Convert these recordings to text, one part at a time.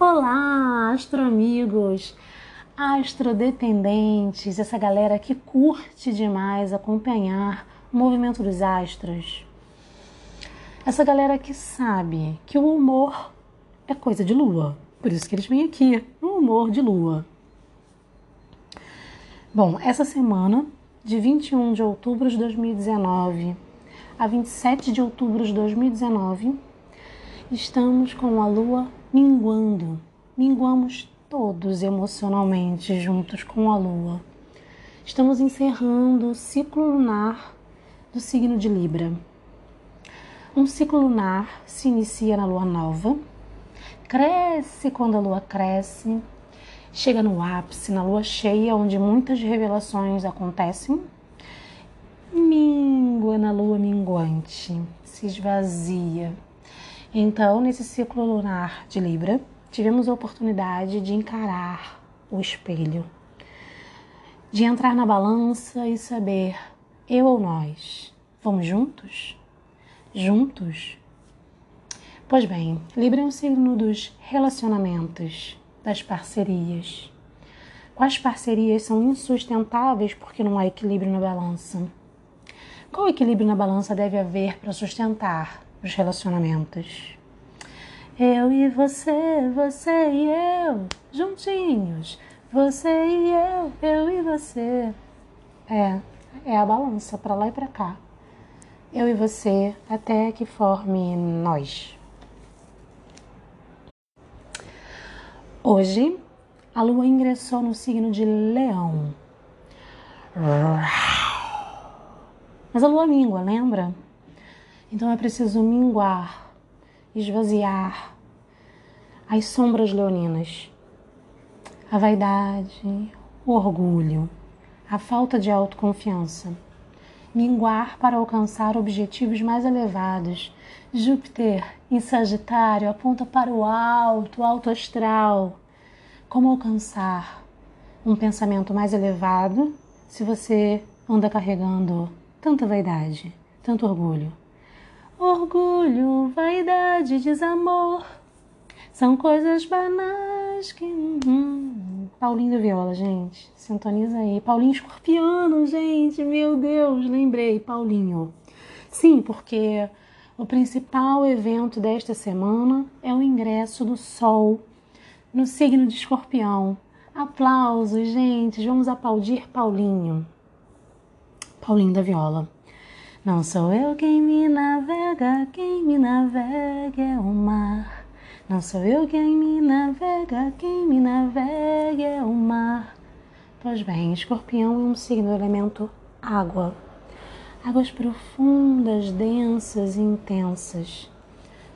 Olá, astroamigos, astrodependentes, essa galera que curte demais acompanhar o movimento dos astros. Essa galera que sabe que o humor é coisa de lua, por isso que eles vêm aqui, no humor de lua. Bom, essa semana, de 21 de outubro de 2019 a 27 de outubro de 2019, estamos com a lua minguando. Minguamos todos emocionalmente juntos com a lua. Estamos encerrando o ciclo lunar do signo de Libra. Um ciclo lunar se inicia na lua nova, cresce quando a lua cresce, chega no ápice na lua cheia, onde muitas revelações acontecem, mingua na lua minguante, se esvazia então, nesse ciclo lunar de Libra, tivemos a oportunidade de encarar o espelho, de entrar na balança e saber eu ou nós. Vamos juntos? Juntos? Pois bem, Libra é um signo dos relacionamentos, das parcerias. Quais parcerias são insustentáveis porque não há equilíbrio na balança? Qual equilíbrio na balança deve haver para sustentar os relacionamentos. Eu e você, você e eu, juntinhos. Você e eu, eu e você. É, é a balança para lá e para cá. Eu e você até que forme nós. Hoje, a lua ingressou no signo de Leão. Mas a lua míngua, lembra? Então é preciso minguar, esvaziar as sombras leoninas, a vaidade, o orgulho, a falta de autoconfiança. Minguar para alcançar objetivos mais elevados. Júpiter em Sagitário aponta para o alto, alto astral. Como alcançar um pensamento mais elevado se você anda carregando tanta vaidade, tanto orgulho? Orgulho, vaidade, desamor são coisas banais que. Hum. Paulinho da Viola, gente. Sintoniza aí. Paulinho Escorpiano, gente. Meu Deus, lembrei. Paulinho. Sim, porque o principal evento desta semana é o ingresso do Sol no signo de Escorpião. Aplausos, gente. Vamos aplaudir Paulinho. Paulinho da Viola. Não sou eu quem me navega, quem me navega é o mar. Não sou eu quem me navega, quem me navega é o mar. Pois bem, escorpião é um signo elemento água. Águas profundas, densas e intensas.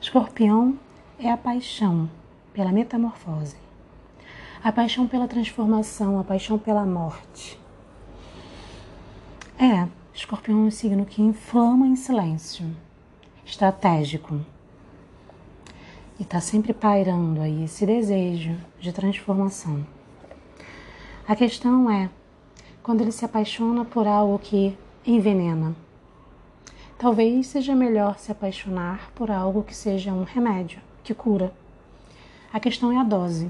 Escorpião é a paixão pela metamorfose, a paixão pela transformação, a paixão pela morte. É, Escorpião é um signo que inflama em silêncio, estratégico. E está sempre pairando aí esse desejo de transformação. A questão é quando ele se apaixona por algo que envenena. Talvez seja melhor se apaixonar por algo que seja um remédio, que cura. A questão é a dose.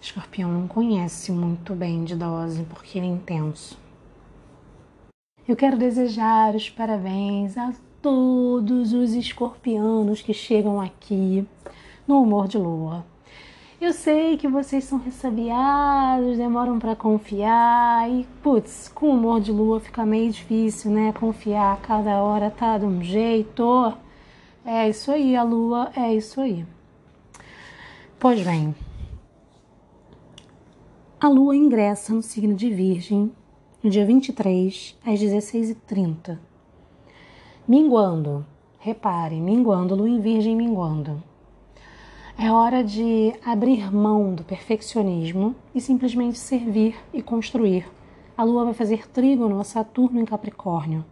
Escorpião não conhece muito bem de dose porque ele é intenso. Eu quero desejar os parabéns a todos os escorpianos que chegam aqui no humor de lua. Eu sei que vocês são ressabiados, demoram para confiar e, putz, com o humor de lua fica meio difícil, né? Confiar, cada hora tá de um jeito. É isso aí, a lua é isso aí. Pois bem, a lua ingressa no signo de Virgem no dia 23, às 16h30. Minguando, reparem, minguando, lua em virgem minguando. É hora de abrir mão do perfeccionismo e simplesmente servir e construir. A lua vai fazer trígono a Saturno em Capricórnio.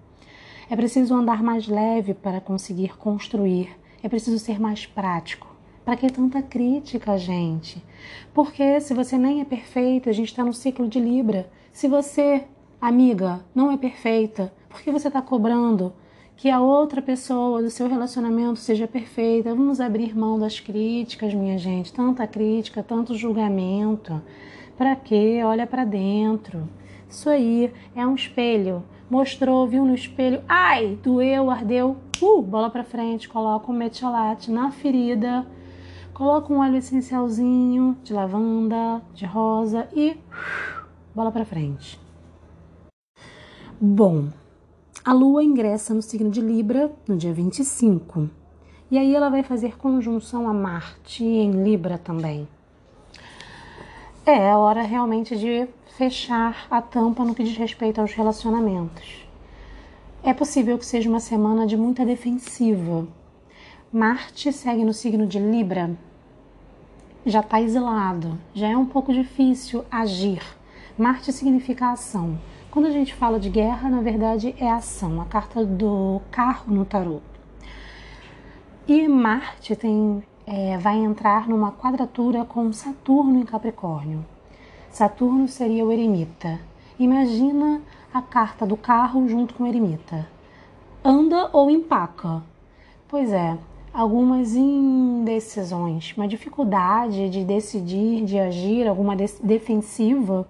É preciso andar mais leve para conseguir construir. É preciso ser mais prático. Para que tanta crítica, gente? Porque se você nem é perfeito, a gente está no ciclo de Libra. Se você Amiga, não é perfeita. Por que você está cobrando que a outra pessoa do seu relacionamento seja perfeita. Vamos abrir mão das críticas, minha gente. Tanta crítica, tanto julgamento. Para quê? Olha para dentro. Isso aí é um espelho. Mostrou, viu no espelho. Ai, doeu, ardeu. Uh, bola para frente. Coloca um metiolate na ferida. Coloca um óleo essencialzinho de lavanda, de rosa e bola para frente. Bom, a Lua ingressa no signo de Libra no dia 25. E aí ela vai fazer conjunção a Marte em Libra também. É a hora realmente de fechar a tampa no que diz respeito aos relacionamentos. É possível que seja uma semana de muita defensiva. Marte segue no signo de Libra. Já está exilado, já é um pouco difícil agir. Marte significa ação. Quando a gente fala de guerra, na verdade é ação, a carta do carro no tarot. E Marte tem, é, vai entrar numa quadratura com Saturno em Capricórnio. Saturno seria o eremita. Imagina a carta do carro junto com o eremita. Anda ou empaca? Pois é, algumas indecisões, uma dificuldade de decidir, de agir, alguma defensiva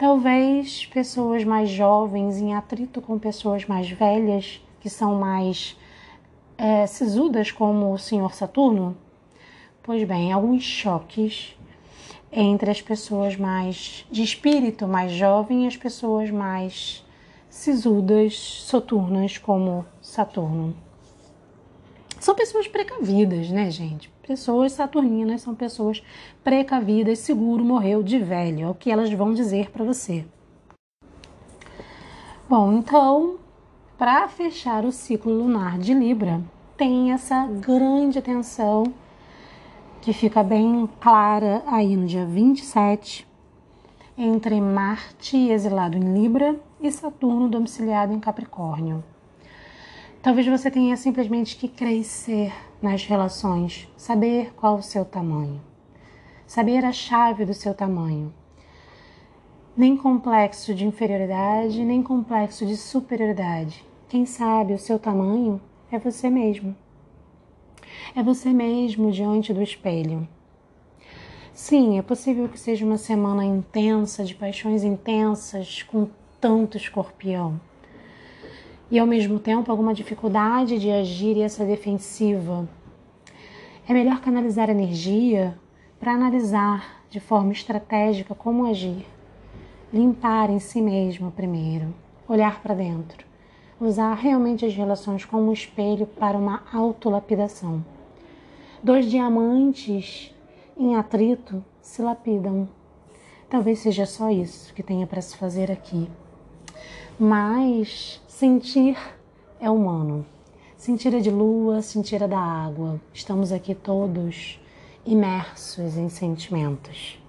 Talvez pessoas mais jovens em atrito com pessoas mais velhas, que são mais é, sisudas, como o senhor Saturno. Pois bem, alguns choques entre as pessoas mais de espírito mais jovem e as pessoas mais sisudas, soturnas, como Saturno. São pessoas precavidas, né, gente? Pessoas saturninas são pessoas precavidas, seguro morreu de velho, é o que elas vão dizer para você. Bom, então, para fechar o ciclo lunar de Libra, tem essa grande tensão que fica bem clara aí no dia 27 entre Marte exilado em Libra e Saturno domiciliado em Capricórnio. Talvez você tenha simplesmente que crescer nas relações, saber qual o seu tamanho, saber a chave do seu tamanho. Nem complexo de inferioridade, nem complexo de superioridade. Quem sabe o seu tamanho é você mesmo. É você mesmo diante do espelho. Sim, é possível que seja uma semana intensa, de paixões intensas, com tanto escorpião e ao mesmo tempo alguma dificuldade de agir e essa defensiva. É melhor canalizar energia para analisar de forma estratégica como agir. Limpar em si mesmo primeiro, olhar para dentro, usar realmente as relações como um espelho para uma autolapidação. Dois diamantes em atrito se lapidam. Talvez seja só isso que tenha para se fazer aqui. Mas Sentir é humano. Sentir é de lua, sentir é da água. Estamos aqui todos imersos em sentimentos.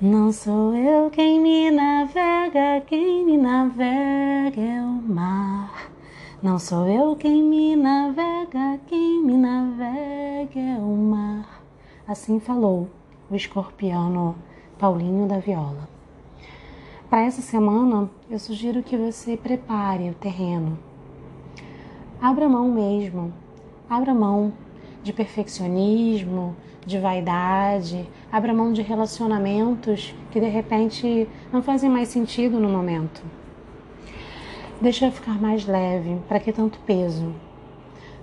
Não sou eu quem me navega, quem me navega é o mar. Não sou eu quem me navega, quem me navega é o mar. Assim falou o escorpiano Paulinho da Viola. Para essa semana, eu sugiro que você prepare o terreno. Abra mão mesmo, abra mão de perfeccionismo, de vaidade, abra mão de relacionamentos que de repente não fazem mais sentido no momento. Deixa ficar mais leve, para que tanto peso?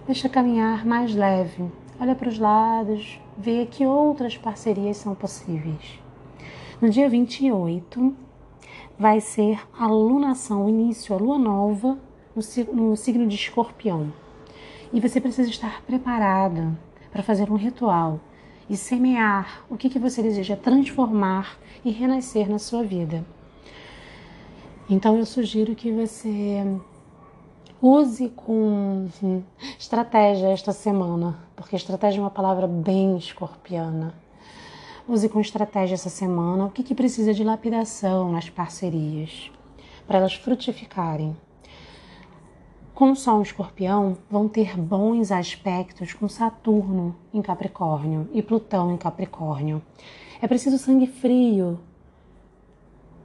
Deixa caminhar mais leve. Olha para os lados, vê que outras parcerias são possíveis. No dia 28, vai ser a lunação, o início, a lua nova no signo de escorpião. E você precisa estar preparada para fazer um ritual e semear o que, que você deseja transformar e renascer na sua vida. Então eu sugiro que você use com estratégia esta semana, porque estratégia é uma palavra bem escorpiana. Use com estratégia essa semana o que, que precisa de lapidação nas parcerias, para elas frutificarem. Com o Sol Escorpião, vão ter bons aspectos com Saturno em Capricórnio e Plutão em Capricórnio. É preciso sangue frio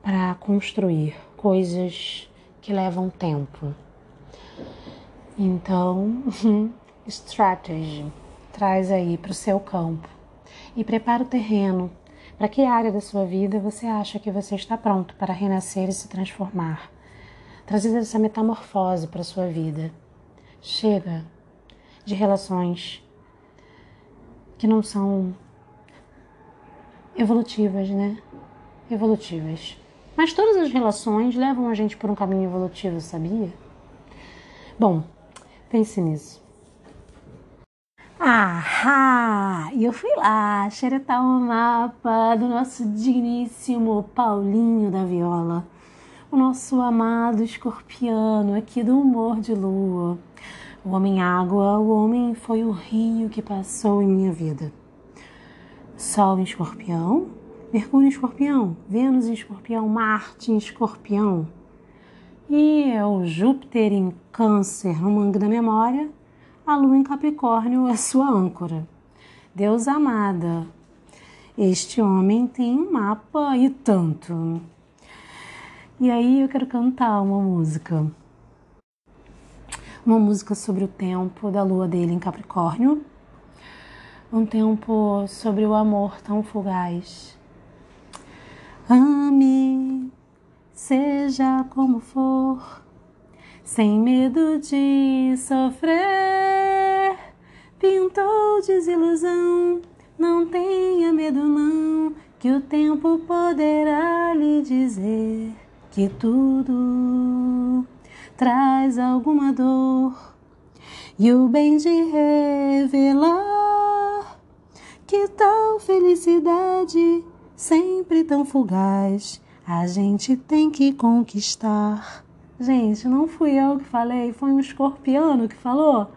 para construir coisas que levam tempo. Então, strategy, traz aí para o seu campo e prepara o terreno. Para que área da sua vida você acha que você está pronto para renascer e se transformar? Trazer essa metamorfose para a sua vida. Chega de relações que não são evolutivas, né? Evolutivas. Mas todas as relações levam a gente por um caminho evolutivo, sabia? Bom, pense nisso. Ahá! E eu fui lá xeretar o mapa do nosso digníssimo Paulinho da Viola, o nosso amado escorpiano aqui do humor de lua. O homem água, o homem foi o rio que passou em minha vida. Sol em escorpião, Mercúrio em escorpião, Vênus em escorpião, Marte em escorpião. E é o Júpiter em câncer no mangue da memória, a Lua em Capricórnio é sua âncora. Deus amada, este homem tem um mapa e tanto. E aí eu quero cantar uma música uma música sobre o tempo da lua dele em Capricórnio, um tempo sobre o amor tão fugaz. Ame, seja como for, sem medo de sofrer. Pintou desilusão, não tenha medo não, que o tempo poderá lhe dizer que tudo traz alguma dor e o bem de revelar que tal felicidade sempre tão fugaz a gente tem que conquistar. Gente, não fui eu que falei, foi um escorpiano que falou.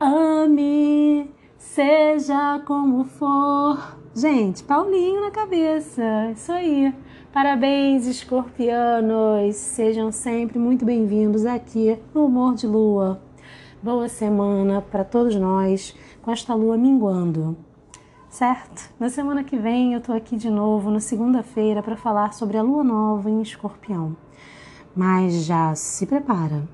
Ame, seja como for. Gente, Paulinho na cabeça, isso aí. Parabéns, escorpianos! Sejam sempre muito bem-vindos aqui no Humor de Lua. Boa semana para todos nós com esta lua minguando, certo? Na semana que vem eu tô aqui de novo, na segunda-feira, para falar sobre a lua nova em escorpião. Mas já se prepara,